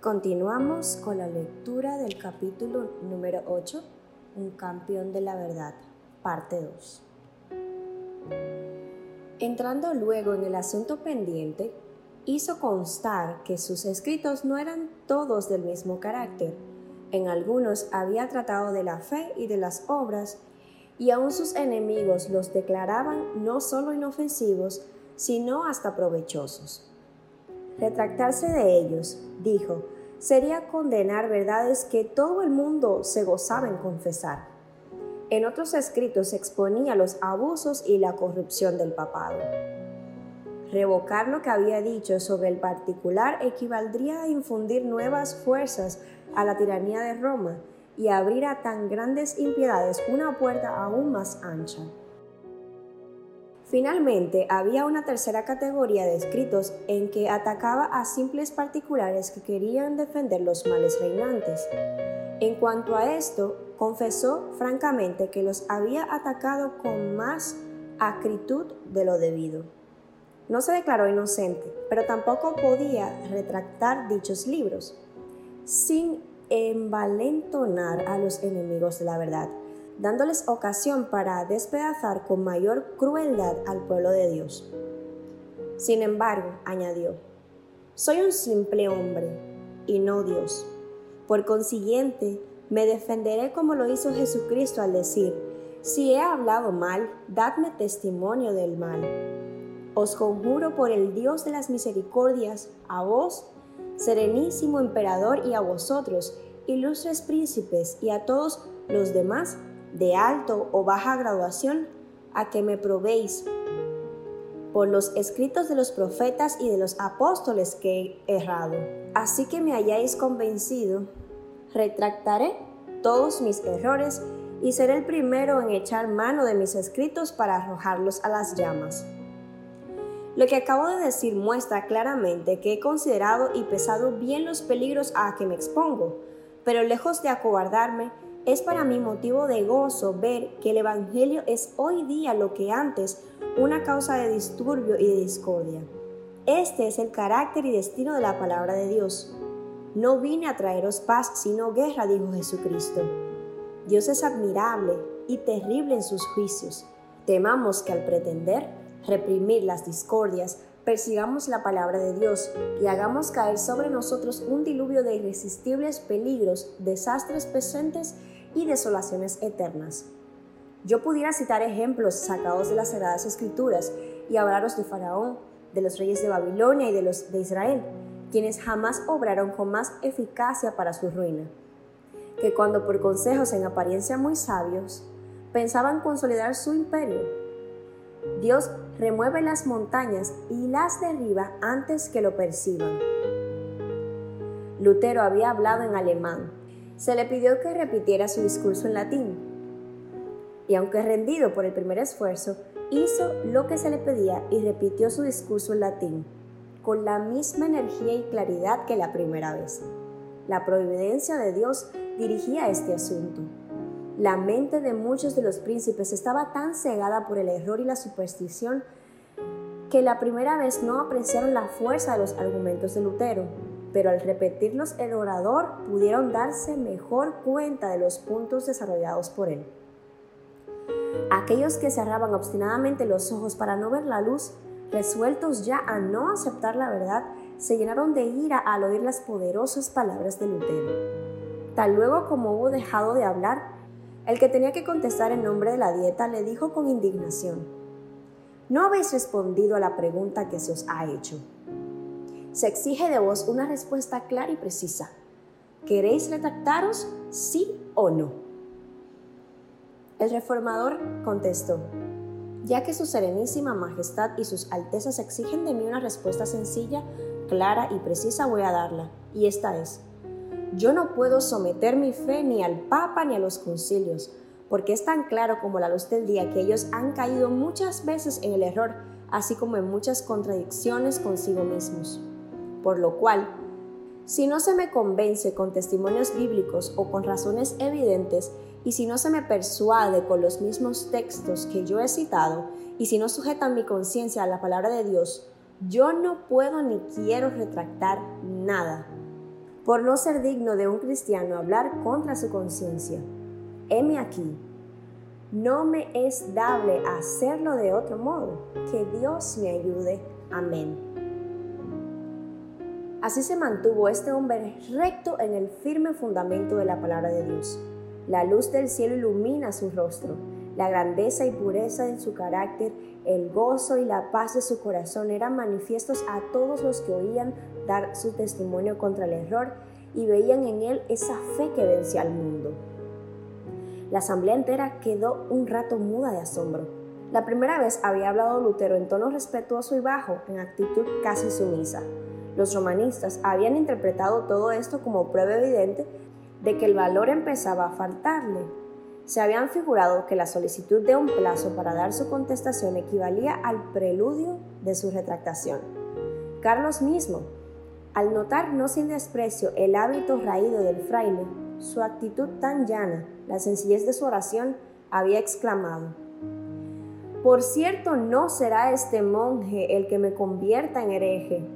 Continuamos con la lectura del capítulo número 8, Un campeón de la verdad, parte 2. Entrando luego en el asunto pendiente, hizo constar que sus escritos no eran todos del mismo carácter. En algunos había tratado de la fe y de las obras, y aun sus enemigos los declaraban no solo inofensivos, sino hasta provechosos. Retractarse de ellos, dijo, sería condenar verdades que todo el mundo se gozaba en confesar. En otros escritos exponía los abusos y la corrupción del papado. Revocar lo que había dicho sobre el particular equivaldría a infundir nuevas fuerzas a la tiranía de Roma y abrir a tan grandes impiedades una puerta aún más ancha. Finalmente, había una tercera categoría de escritos en que atacaba a simples particulares que querían defender los males reinantes. En cuanto a esto, confesó francamente que los había atacado con más acritud de lo debido. No se declaró inocente, pero tampoco podía retractar dichos libros, sin envalentonar a los enemigos de la verdad dándoles ocasión para despedazar con mayor crueldad al pueblo de Dios. Sin embargo, añadió, soy un simple hombre y no Dios. Por consiguiente, me defenderé como lo hizo Jesucristo al decir, si he hablado mal, dadme testimonio del mal. Os conjuro por el Dios de las misericordias, a vos, serenísimo emperador, y a vosotros, ilustres príncipes, y a todos los demás de alto o baja graduación, a que me probéis por los escritos de los profetas y de los apóstoles que he errado. Así que me hayáis convencido, retractaré todos mis errores y seré el primero en echar mano de mis escritos para arrojarlos a las llamas. Lo que acabo de decir muestra claramente que he considerado y pesado bien los peligros a que me expongo, pero lejos de acobardarme, es para mí motivo de gozo ver que el Evangelio es hoy día lo que antes una causa de disturbio y de discordia. Este es el carácter y destino de la palabra de Dios. No vine a traeros paz, sino guerra, dijo Jesucristo. Dios es admirable y terrible en sus juicios. Temamos que al pretender reprimir las discordias, persigamos la palabra de Dios y hagamos caer sobre nosotros un diluvio de irresistibles peligros, desastres presentes y desolaciones eternas. Yo pudiera citar ejemplos sacados de las Sagradas Escrituras y hablaros de Faraón, de los reyes de Babilonia y de los de Israel, quienes jamás obraron con más eficacia para su ruina, que cuando por consejos en apariencia muy sabios pensaban consolidar su imperio, Dios remueve las montañas y las derriba antes que lo perciban. Lutero había hablado en alemán, se le pidió que repitiera su discurso en latín. Y aunque rendido por el primer esfuerzo, hizo lo que se le pedía y repitió su discurso en latín, con la misma energía y claridad que la primera vez. La providencia de Dios dirigía este asunto. La mente de muchos de los príncipes estaba tan cegada por el error y la superstición que la primera vez no apreciaron la fuerza de los argumentos de Lutero pero al repetirlos el orador pudieron darse mejor cuenta de los puntos desarrollados por él. Aquellos que cerraban obstinadamente los ojos para no ver la luz, resueltos ya a no aceptar la verdad, se llenaron de ira al oír las poderosas palabras de Lutero. Tal luego como hubo dejado de hablar, el que tenía que contestar en nombre de la dieta le dijo con indignación, No habéis respondido a la pregunta que se os ha hecho. Se exige de vos una respuesta clara y precisa. ¿Queréis retractaros, sí o no? El reformador contestó, ya que su serenísima majestad y sus altezas exigen de mí una respuesta sencilla, clara y precisa, voy a darla, y esta es, yo no puedo someter mi fe ni al Papa ni a los concilios, porque es tan claro como la luz del día que ellos han caído muchas veces en el error, así como en muchas contradicciones consigo mismos por lo cual, si no se me convence con testimonios bíblicos o con razones evidentes, y si no se me persuade con los mismos textos que yo he citado, y si no sujetan mi conciencia a la palabra de Dios, yo no puedo ni quiero retractar nada. Por no ser digno de un cristiano hablar contra su conciencia. Heme aquí. No me es dable hacerlo de otro modo. Que Dios me ayude. Amén. Así se mantuvo este hombre recto en el firme fundamento de la palabra de Dios. La luz del cielo ilumina su rostro, la grandeza y pureza de su carácter, el gozo y la paz de su corazón eran manifiestos a todos los que oían su testimonio contra el error y veían en él esa fe que vencía al mundo. La asamblea entera quedó un rato muda de asombro. La primera vez había hablado Lutero en tono respetuoso y bajo, en actitud casi sumisa. Los romanistas habían interpretado todo esto como prueba evidente de que el valor empezaba a faltarle. Se habían figurado que la solicitud de un plazo para dar su contestación equivalía al preludio de su retractación. Carlos mismo, al notar no sin desprecio el hábito raído del fraile, su actitud tan llana, la sencillez de su oración, había exclamado, Por cierto, no será este monje el que me convierta en hereje,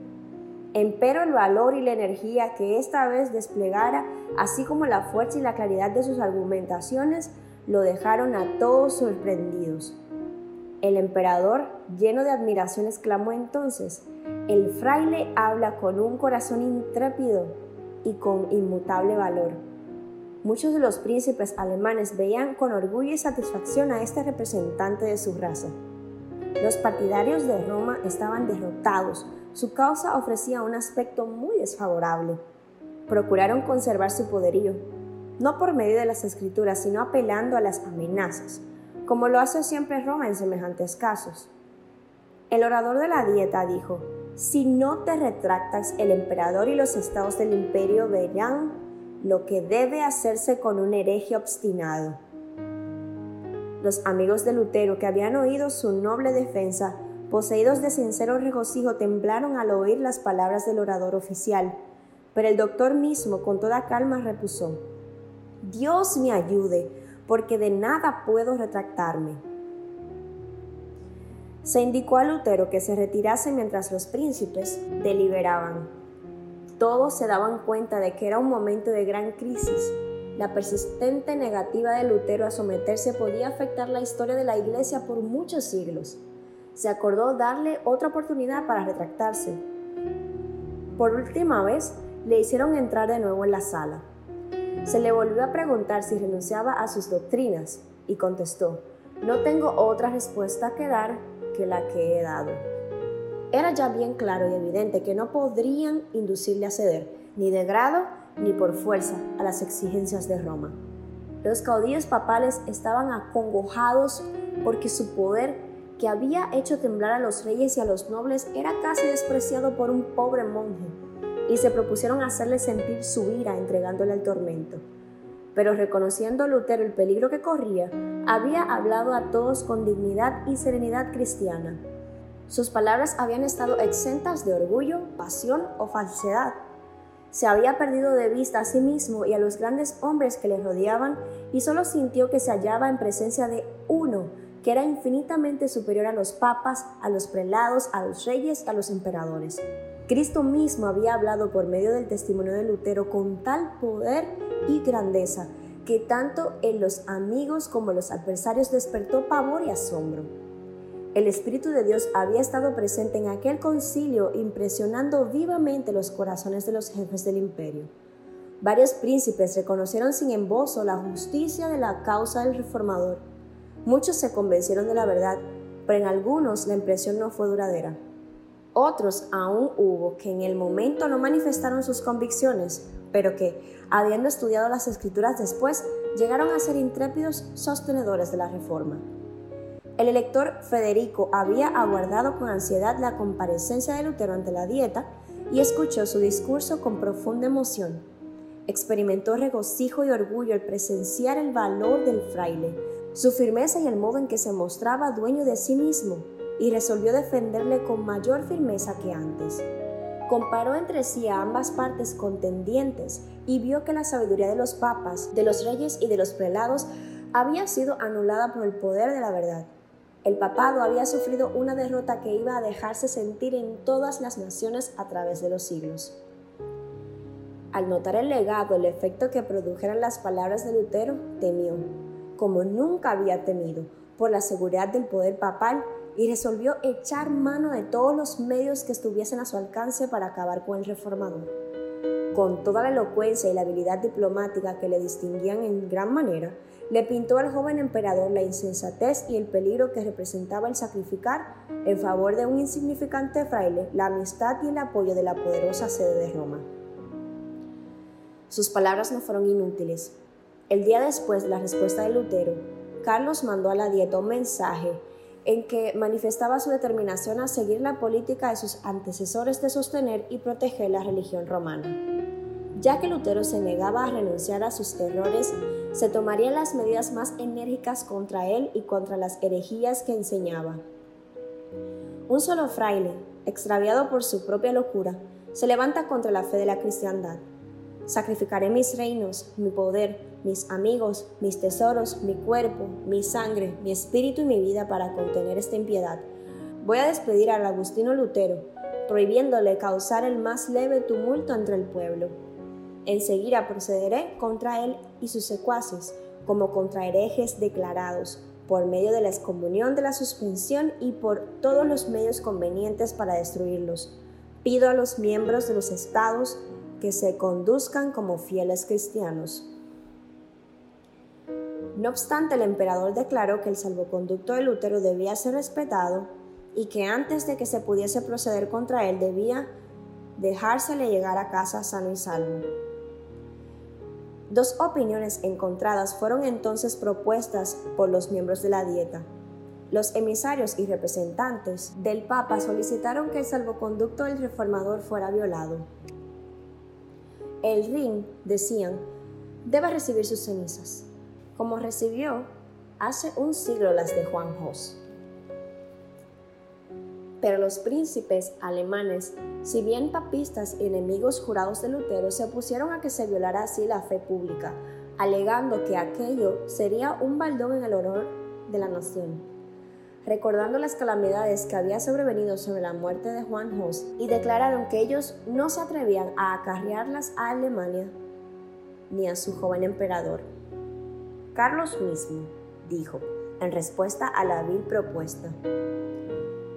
Empero el valor y la energía que esta vez desplegara, así como la fuerza y la claridad de sus argumentaciones, lo dejaron a todos sorprendidos. El emperador, lleno de admiración, exclamó entonces, el fraile habla con un corazón intrépido y con inmutable valor. Muchos de los príncipes alemanes veían con orgullo y satisfacción a este representante de su raza. Los partidarios de Roma estaban derrotados, su causa ofrecía un aspecto muy desfavorable. Procuraron conservar su poderío, no por medio de las escrituras, sino apelando a las amenazas, como lo hace siempre Roma en semejantes casos. El orador de la dieta dijo, si no te retractas, el emperador y los estados del imperio verán lo que debe hacerse con un hereje obstinado. Los amigos de Lutero, que habían oído su noble defensa, poseídos de sincero regocijo, temblaron al oír las palabras del orador oficial, pero el doctor mismo con toda calma repuso, Dios me ayude, porque de nada puedo retractarme. Se indicó a Lutero que se retirase mientras los príncipes deliberaban. Todos se daban cuenta de que era un momento de gran crisis. La persistente negativa de Lutero a someterse podía afectar la historia de la Iglesia por muchos siglos se acordó darle otra oportunidad para retractarse. Por última vez, le hicieron entrar de nuevo en la sala. Se le volvió a preguntar si renunciaba a sus doctrinas y contestó, no tengo otra respuesta que dar que la que he dado. Era ya bien claro y evidente que no podrían inducirle a ceder, ni de grado ni por fuerza, a las exigencias de Roma. Los caudillos papales estaban acongojados porque su poder que había hecho temblar a los reyes y a los nobles era casi despreciado por un pobre monje, y se propusieron hacerle sentir su ira entregándole al tormento. Pero reconociendo Lutero el peligro que corría, había hablado a todos con dignidad y serenidad cristiana. Sus palabras habían estado exentas de orgullo, pasión o falsedad. Se había perdido de vista a sí mismo y a los grandes hombres que le rodeaban y solo sintió que se hallaba en presencia de uno que era infinitamente superior a los papas, a los prelados, a los reyes, a los emperadores. Cristo mismo había hablado por medio del testimonio de Lutero con tal poder y grandeza que tanto en los amigos como en los adversarios despertó pavor y asombro. El Espíritu de Dios había estado presente en aquel concilio impresionando vivamente los corazones de los jefes del imperio. Varios príncipes reconocieron sin embozo la justicia de la causa del reformador Muchos se convencieron de la verdad, pero en algunos la impresión no fue duradera. Otros aún hubo que en el momento no manifestaron sus convicciones, pero que, habiendo estudiado las escrituras después, llegaron a ser intrépidos sostenedores de la reforma. El elector Federico había aguardado con ansiedad la comparecencia de Lutero ante la dieta y escuchó su discurso con profunda emoción. Experimentó regocijo y orgullo al presenciar el valor del fraile, su firmeza y el modo en que se mostraba dueño de sí mismo, y resolvió defenderle con mayor firmeza que antes. Comparó entre sí a ambas partes contendientes y vio que la sabiduría de los papas, de los reyes y de los prelados había sido anulada por el poder de la verdad. El papado había sufrido una derrota que iba a dejarse sentir en todas las naciones a través de los siglos. al notar el legado, el efecto que produjeran las palabras de Lutero, temió, como nunca había temido, por la seguridad del poder papal y resolvió echar mano de todos los medios que estuviesen a su alcance para acabar con el reformador. Con toda la elocuencia y la habilidad diplomática que le distinguían en gran manera, le pintó al joven emperador la insensatez y el peligro que representaba el sacrificar en favor de un insignificante fraile la amistad y el apoyo de la poderosa sede de Roma. Sus palabras no fueron inútiles. El día después de la respuesta de Lutero, Carlos mandó a la dieta un mensaje en que manifestaba su determinación a seguir la política de sus antecesores de sostener y proteger la religión romana. Ya que Lutero se negaba a renunciar a sus errores, se tomarían las medidas más enérgicas contra él y contra las herejías que enseñaba. Un solo fraile, extraviado por su propia locura, se levanta contra la fe de la cristiandad. Sacrificaré mis reinos, mi poder, mis amigos, mis tesoros, mi cuerpo, mi sangre, mi espíritu y mi vida para contener esta impiedad. Voy a despedir al Agustino Lutero, prohibiéndole causar el más leve tumulto entre el pueblo. Enseguida procederé contra él y sus secuaces, como contra herejes declarados, por medio de la excomunión de la suspensión y por todos los medios convenientes para destruirlos. Pido a los miembros de los estados que se conduzcan como fieles cristianos. No obstante, el emperador declaró que el salvoconducto de Lutero debía ser respetado y que antes de que se pudiese proceder contra él debía dejársele llegar a casa sano y salvo. Dos opiniones encontradas fueron entonces propuestas por los miembros de la dieta. Los emisarios y representantes del Papa solicitaron que el salvoconducto del reformador fuera violado. El Rin, decían, debe recibir sus cenizas como recibió hace un siglo las de Juan Hos. Pero los príncipes alemanes, si bien papistas y enemigos jurados de Lutero, se opusieron a que se violara así la fe pública, alegando que aquello sería un baldón en el honor de la nación. Recordando las calamidades que había sobrevenido sobre la muerte de Juan Hos, y declararon que ellos no se atrevían a acarrearlas a Alemania ni a su joven emperador. Carlos mismo dijo, en respuesta a la vil propuesta,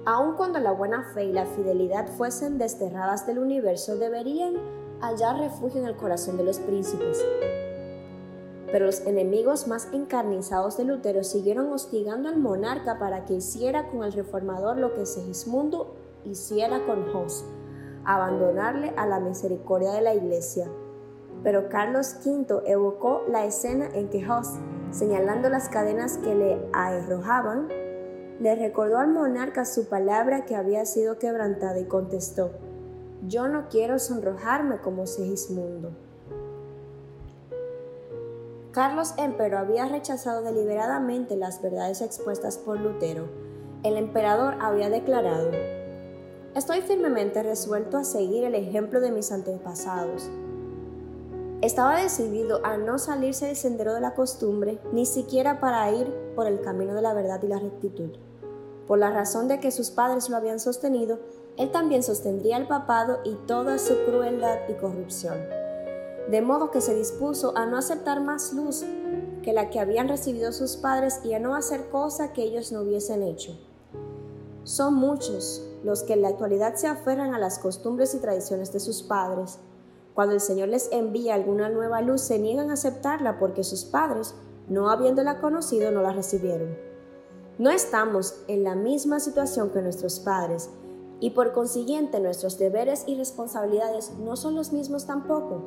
Aun cuando la buena fe y la fidelidad fuesen desterradas del universo, deberían hallar refugio en el corazón de los príncipes. Pero los enemigos más encarnizados de Lutero siguieron hostigando al monarca para que hiciera con el reformador lo que Segismundo hiciera con Hos, abandonarle a la misericordia de la iglesia pero Carlos V evocó la escena en que Hoss, señalando las cadenas que le arrojaban, le recordó al monarca su palabra que había sido quebrantada y contestó, yo no quiero sonrojarme como Segismundo. Carlos Empero había rechazado deliberadamente las verdades expuestas por Lutero. El emperador había declarado, Estoy firmemente resuelto a seguir el ejemplo de mis antepasados estaba decidido a no salirse del sendero de la costumbre, ni siquiera para ir por el camino de la verdad y la rectitud. Por la razón de que sus padres lo habían sostenido, él también sostendría el papado y toda su crueldad y corrupción. De modo que se dispuso a no aceptar más luz que la que habían recibido sus padres y a no hacer cosa que ellos no hubiesen hecho. Son muchos los que en la actualidad se aferran a las costumbres y tradiciones de sus padres, cuando el Señor les envía alguna nueva luz, se niegan a aceptarla porque sus padres, no habiéndola conocido, no la recibieron. No estamos en la misma situación que nuestros padres y por consiguiente nuestros deberes y responsabilidades no son los mismos tampoco.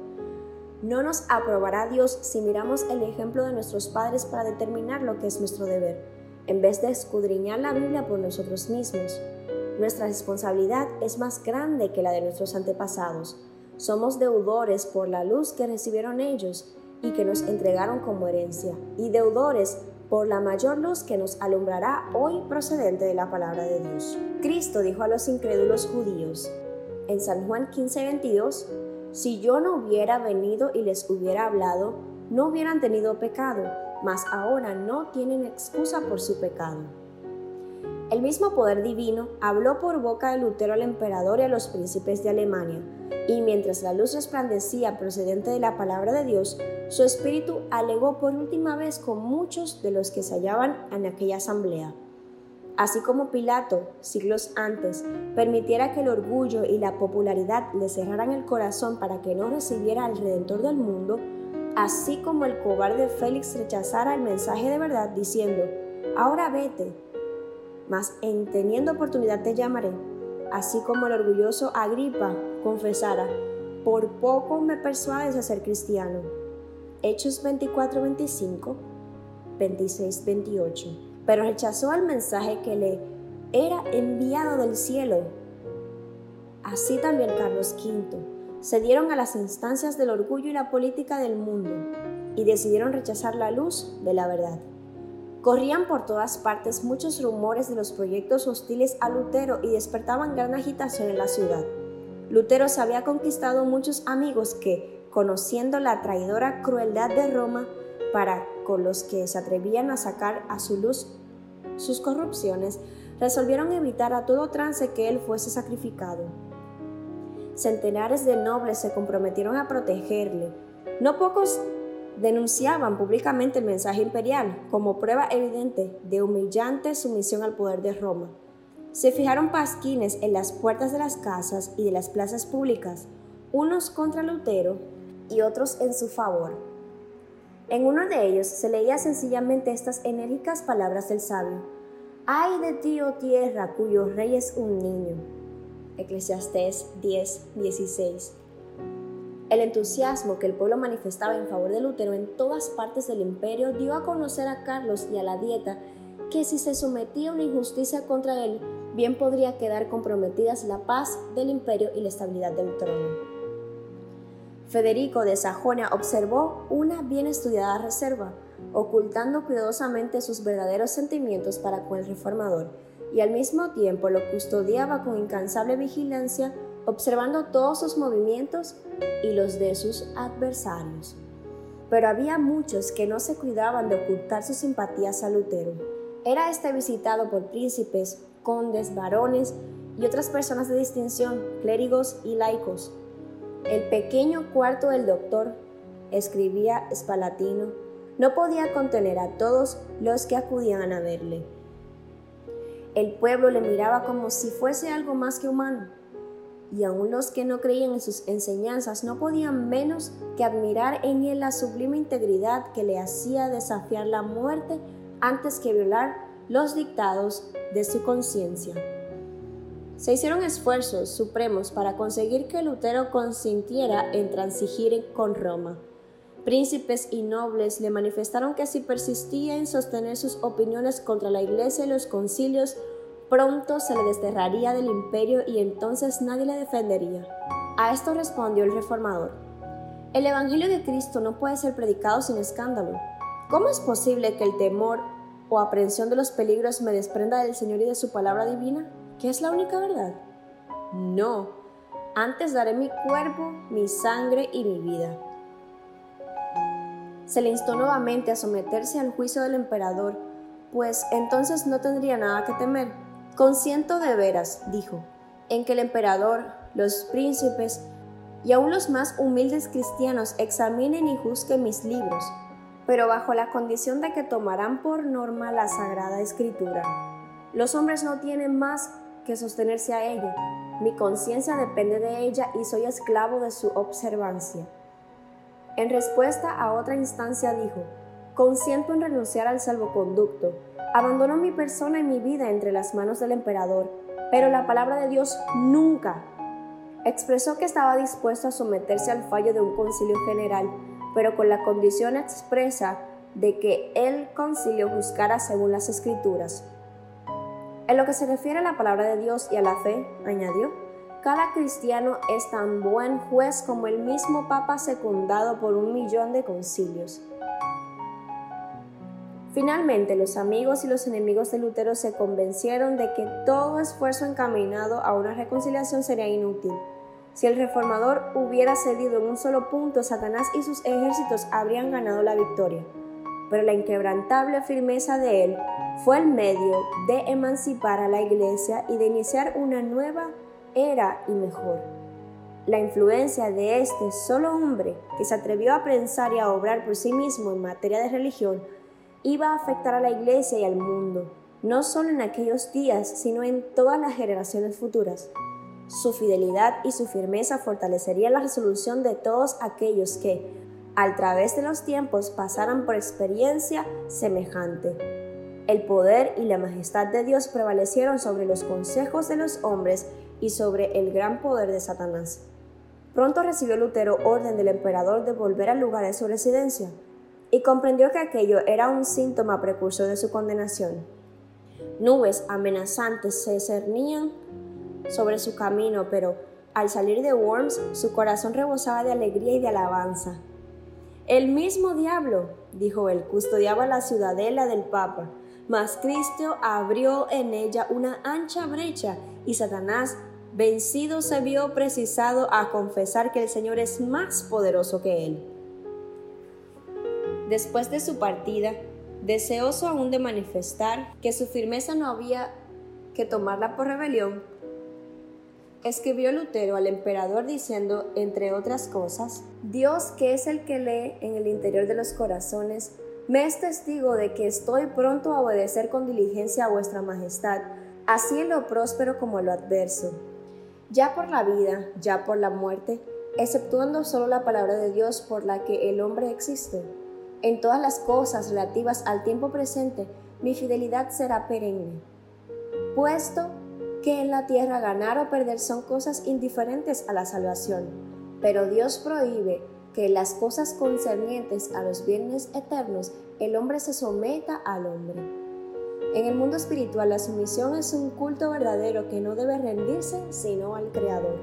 No nos aprobará Dios si miramos el ejemplo de nuestros padres para determinar lo que es nuestro deber, en vez de escudriñar la Biblia por nosotros mismos. Nuestra responsabilidad es más grande que la de nuestros antepasados somos deudores por la luz que recibieron ellos y que nos entregaron como herencia, y deudores por la mayor luz que nos alumbrará hoy procedente de la palabra de Dios. Cristo dijo a los incrédulos judíos en San Juan 15:22, si yo no hubiera venido y les hubiera hablado, no hubieran tenido pecado, mas ahora no tienen excusa por su pecado. El mismo poder divino habló por boca de Lutero al emperador y a los príncipes de Alemania, y mientras la luz resplandecía procedente de la palabra de Dios, su espíritu alegó por última vez con muchos de los que se hallaban en aquella asamblea. Así como Pilato, siglos antes, permitiera que el orgullo y la popularidad le cerraran el corazón para que no recibiera al Redentor del mundo, así como el cobarde Félix rechazara el mensaje de verdad diciendo, ahora vete, mas en teniendo oportunidad te llamaré, así como el orgulloso Agripa confesara, por poco me persuades a ser cristiano. Hechos 24, 25, 26, 28. Pero rechazó el mensaje que le era enviado del cielo. Así también Carlos V se dieron a las instancias del orgullo y la política del mundo y decidieron rechazar la luz de la verdad. Corrían por todas partes muchos rumores de los proyectos hostiles a Lutero y despertaban gran agitación en la ciudad. Lutero se había conquistado muchos amigos que, conociendo la traidora crueldad de Roma, para con los que se atrevían a sacar a su luz sus corrupciones, resolvieron evitar a todo trance que él fuese sacrificado. Centenares de nobles se comprometieron a protegerle. No pocos denunciaban públicamente el mensaje imperial como prueba evidente de humillante sumisión al poder de Roma. Se fijaron pasquines en las puertas de las casas y de las plazas públicas, unos contra Lutero y otros en su favor. En uno de ellos se leía sencillamente estas enérgicas palabras del sabio. Ay de ti, oh tierra, cuyo rey es un niño. Eclesiastés 10, 16. El entusiasmo que el pueblo manifestaba en favor de Lutero en todas partes del imperio dio a conocer a Carlos y a la dieta que si se sometía a una injusticia contra él, bien podría quedar comprometidas la paz del imperio y la estabilidad del trono. Federico de Sajonia observó una bien estudiada reserva, ocultando cuidadosamente sus verdaderos sentimientos para con el reformador, y al mismo tiempo lo custodiaba con incansable vigilancia observando todos sus movimientos y los de sus adversarios. Pero había muchos que no se cuidaban de ocultar sus simpatías a Lutero. Era este visitado por príncipes, condes, varones y otras personas de distinción, clérigos y laicos. El pequeño cuarto del doctor, escribía Spalatino, no podía contener a todos los que acudían a verle. El pueblo le miraba como si fuese algo más que humano y aun los que no creían en sus enseñanzas no podían menos que admirar en él la sublime integridad que le hacía desafiar la muerte antes que violar los dictados de su conciencia. Se hicieron esfuerzos supremos para conseguir que Lutero consintiera en transigir con Roma. Príncipes y nobles le manifestaron que si persistía en sostener sus opiniones contra la Iglesia y los concilios, pronto se le desterraría del imperio y entonces nadie le defendería. A esto respondió el reformador. El Evangelio de Cristo no puede ser predicado sin escándalo. ¿Cómo es posible que el temor o aprensión de los peligros me desprenda del Señor y de su palabra divina, que es la única verdad? No, antes daré mi cuerpo, mi sangre y mi vida. Se le instó nuevamente a someterse al juicio del emperador, pues entonces no tendría nada que temer Consiento de veras, dijo, en que el emperador, los príncipes y aun los más humildes cristianos examinen y juzguen mis libros, pero bajo la condición de que tomarán por norma la Sagrada Escritura. Los hombres no tienen más que sostenerse a ella. Mi conciencia depende de ella y soy esclavo de su observancia. En respuesta a otra instancia dijo, consiento en renunciar al salvoconducto, Abandono mi persona y mi vida entre las manos del emperador, pero la palabra de Dios nunca. Expresó que estaba dispuesto a someterse al fallo de un concilio general, pero con la condición expresa de que el concilio juzgara según las escrituras. En lo que se refiere a la palabra de Dios y a la fe, añadió, cada cristiano es tan buen juez como el mismo Papa secundado por un millón de concilios. Finalmente, los amigos y los enemigos de Lutero se convencieron de que todo esfuerzo encaminado a una reconciliación sería inútil. Si el reformador hubiera cedido en un solo punto, Satanás y sus ejércitos habrían ganado la victoria. Pero la inquebrantable firmeza de él fue el medio de emancipar a la iglesia y de iniciar una nueva era y mejor. La influencia de este solo hombre que se atrevió a pensar y a obrar por sí mismo en materia de religión iba a afectar a la iglesia y al mundo, no solo en aquellos días, sino en todas las generaciones futuras. Su fidelidad y su firmeza fortalecerían la resolución de todos aquellos que, al través de los tiempos, pasaran por experiencia semejante. El poder y la majestad de Dios prevalecieron sobre los consejos de los hombres y sobre el gran poder de Satanás. Pronto recibió Lutero orden del emperador de volver al lugar de su residencia y comprendió que aquello era un síntoma precursor de su condenación. Nubes amenazantes se cernían sobre su camino, pero al salir de Worms su corazón rebosaba de alegría y de alabanza. El mismo diablo, dijo él, custodiaba la ciudadela del Papa, mas Cristo abrió en ella una ancha brecha y Satanás vencido se vio precisado a confesar que el Señor es más poderoso que él. Después de su partida, deseoso aún de manifestar que su firmeza no había que tomarla por rebelión, escribió Lutero al emperador diciendo, entre otras cosas, Dios que es el que lee en el interior de los corazones, me es testigo de que estoy pronto a obedecer con diligencia a vuestra majestad, así en lo próspero como en lo adverso ya por la vida, ya por la muerte, exceptuando solo la palabra de Dios por la que el hombre existe. En todas las cosas relativas al tiempo presente, mi fidelidad será perenne. Puesto que en la tierra ganar o perder son cosas indiferentes a la salvación, pero Dios prohíbe que en las cosas concernientes a los bienes eternos el hombre se someta al hombre. En el mundo espiritual la sumisión es un culto verdadero que no debe rendirse sino al Creador.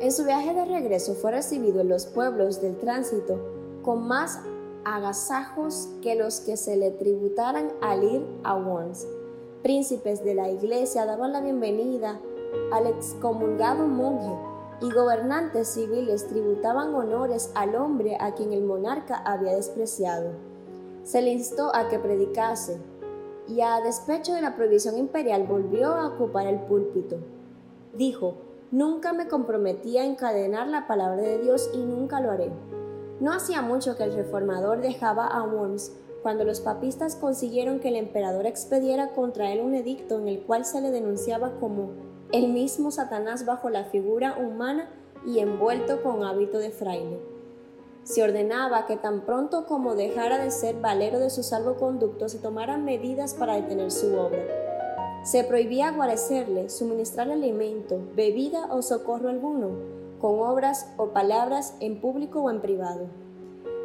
En su viaje de regreso fue recibido en los pueblos del tránsito con más agasajos que los que se le tributaran al ir a Worms. Príncipes de la iglesia daban la bienvenida al excomulgado monje y gobernantes civiles tributaban honores al hombre a quien el monarca había despreciado. Se le instó a que predicase, y a despecho de la prohibición imperial volvió a ocupar el púlpito. Dijo, nunca me comprometí a encadenar la palabra de Dios y nunca lo haré. No hacía mucho que el reformador dejaba a Worms cuando los papistas consiguieron que el emperador expediera contra él un edicto en el cual se le denunciaba como el mismo Satanás bajo la figura humana y envuelto con hábito de fraile se ordenaba que tan pronto como dejara de ser valero de su salvoconducto se tomaran medidas para detener su obra. Se prohibía guarecerle, suministrar alimento, bebida o socorro alguno, con obras o palabras en público o en privado.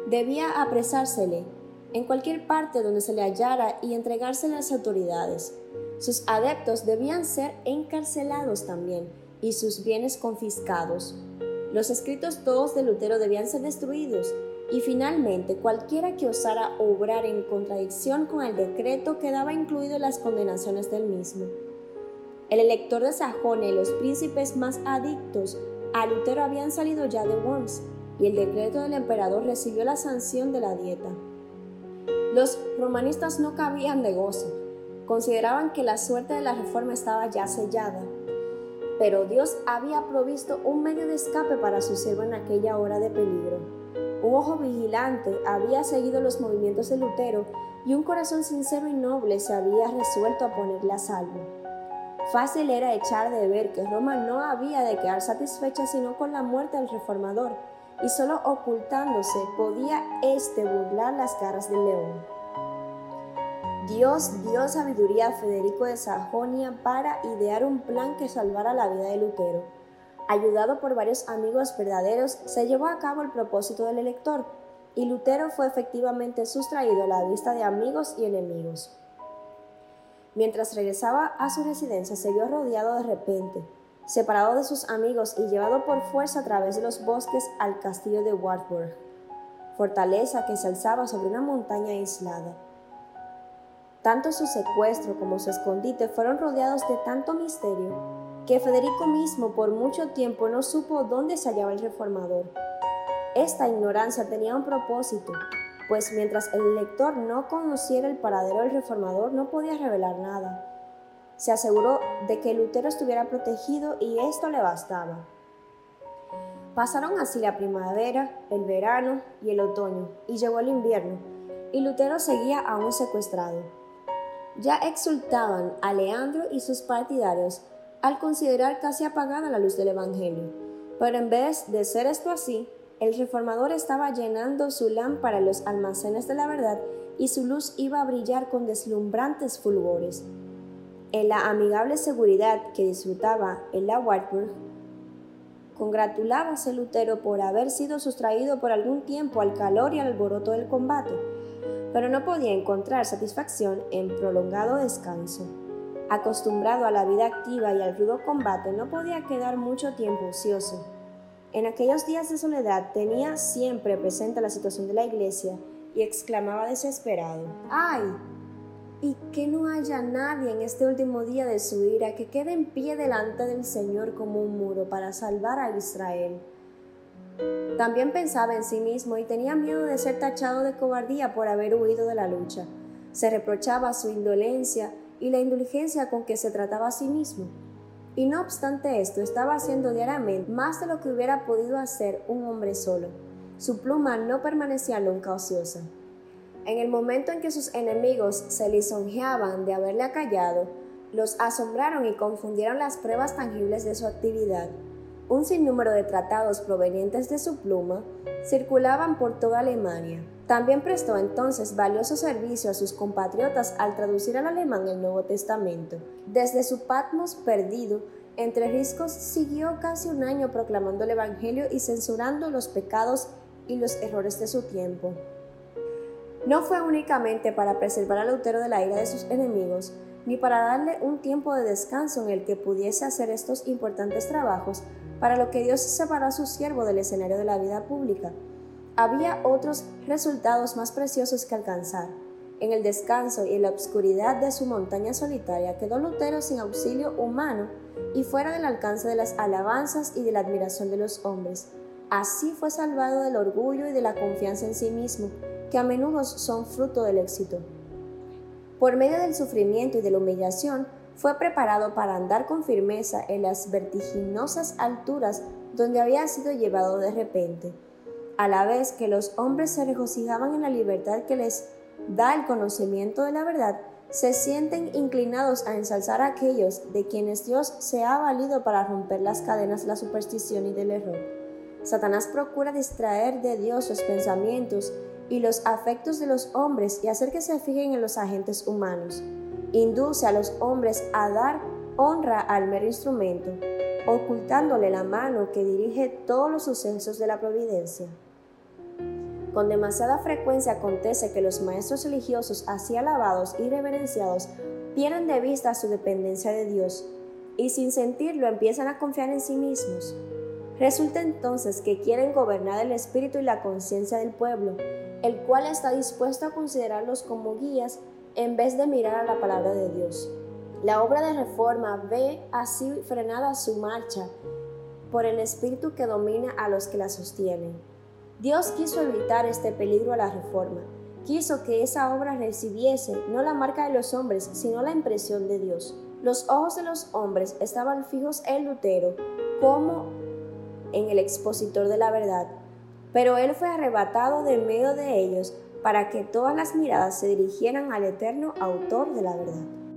Debía apresársele en cualquier parte donde se le hallara y entregársele a las autoridades. Sus adeptos debían ser encarcelados también y sus bienes confiscados. Los escritos todos de Lutero debían ser destruidos y finalmente cualquiera que osara obrar en contradicción con el decreto quedaba incluido en las condenaciones del mismo. El elector de Sajonia y los príncipes más adictos a Lutero habían salido ya de Worms y el decreto del emperador recibió la sanción de la dieta. Los romanistas no cabían de gozo, consideraban que la suerte de la reforma estaba ya sellada pero Dios había provisto un medio de escape para su siervo en aquella hora de peligro. Un ojo vigilante había seguido los movimientos de Lutero y un corazón sincero y noble se había resuelto a ponerle a salvo. Fácil era echar de ver que Roma no había de quedar satisfecha sino con la muerte del reformador, y solo ocultándose podía éste burlar las garras del león. Dios dio sabiduría a Federico de Sajonia para idear un plan que salvara la vida de Lutero. Ayudado por varios amigos verdaderos, se llevó a cabo el propósito del elector, y Lutero fue efectivamente sustraído a la vista de amigos y enemigos. Mientras regresaba a su residencia, se vio rodeado de repente, separado de sus amigos y llevado por fuerza a través de los bosques al castillo de Wartburg, fortaleza que se alzaba sobre una montaña aislada. Tanto su secuestro como su escondite fueron rodeados de tanto misterio que Federico mismo por mucho tiempo no supo dónde se hallaba el reformador. Esta ignorancia tenía un propósito, pues mientras el lector no conociera el paradero del reformador no podía revelar nada. Se aseguró de que Lutero estuviera protegido y esto le bastaba. Pasaron así la primavera, el verano y el otoño, y llegó el invierno, y Lutero seguía aún secuestrado. Ya exultaban a Leandro y sus partidarios al considerar casi apagada la luz del Evangelio, pero en vez de ser esto así, el reformador estaba llenando su lámpara en los almacenes de la verdad y su luz iba a brillar con deslumbrantes fulgores. En la amigable seguridad que disfrutaba en la Wartburg, Congratulábase Lutero por haber sido sustraído por algún tiempo al calor y al alboroto del combate, pero no podía encontrar satisfacción en prolongado descanso. Acostumbrado a la vida activa y al rudo combate, no podía quedar mucho tiempo ocioso. En aquellos días de soledad tenía siempre presente la situación de la iglesia y exclamaba desesperado, ¡ay! Y que no haya nadie en este último día de su ira que quede en pie delante del Señor como un muro para salvar a Israel. También pensaba en sí mismo y tenía miedo de ser tachado de cobardía por haber huido de la lucha. Se reprochaba su indolencia y la indulgencia con que se trataba a sí mismo. Y no obstante esto, estaba haciendo diariamente más de lo que hubiera podido hacer un hombre solo. Su pluma no permanecía nunca ociosa. En el momento en que sus enemigos se lisonjeaban de haberle acallado, los asombraron y confundieron las pruebas tangibles de su actividad. Un sinnúmero de tratados provenientes de su pluma circulaban por toda Alemania. También prestó entonces valioso servicio a sus compatriotas al traducir al alemán el Nuevo Testamento. Desde su Patmos perdido, entre riscos siguió casi un año proclamando el Evangelio y censurando los pecados y los errores de su tiempo. No fue únicamente para preservar a Lutero de la ira de sus enemigos, ni para darle un tiempo de descanso en el que pudiese hacer estos importantes trabajos, para lo que Dios separó a su siervo del escenario de la vida pública. Había otros resultados más preciosos que alcanzar. En el descanso y en la obscuridad de su montaña solitaria quedó Lutero sin auxilio humano y fuera del alcance de las alabanzas y de la admiración de los hombres. Así fue salvado del orgullo y de la confianza en sí mismo, que a menudo son fruto del éxito. Por medio del sufrimiento y de la humillación, fue preparado para andar con firmeza en las vertiginosas alturas donde había sido llevado de repente, a la vez que los hombres se regocijaban en la libertad que les da el conocimiento de la verdad, se sienten inclinados a ensalzar a aquellos de quienes Dios se ha valido para romper las cadenas de la superstición y del error. Satanás procura distraer de Dios los pensamientos y los afectos de los hombres y hacer que se fijen en los agentes humanos. Induce a los hombres a dar honra al mero instrumento, ocultándole la mano que dirige todos los sucesos de la providencia. Con demasiada frecuencia acontece que los maestros religiosos, así alabados y reverenciados, pierden de vista su dependencia de Dios y sin sentirlo empiezan a confiar en sí mismos. Resulta entonces que quieren gobernar el espíritu y la conciencia del pueblo el cual está dispuesto a considerarlos como guías en vez de mirar a la palabra de Dios. La obra de reforma ve así frenada su marcha por el espíritu que domina a los que la sostienen. Dios quiso evitar este peligro a la reforma. Quiso que esa obra recibiese no la marca de los hombres, sino la impresión de Dios. Los ojos de los hombres estaban fijos en Lutero como en el expositor de la verdad, pero él fue arrebatado de medio de ellos para que todas las miradas se dirigieran al eterno autor de la verdad.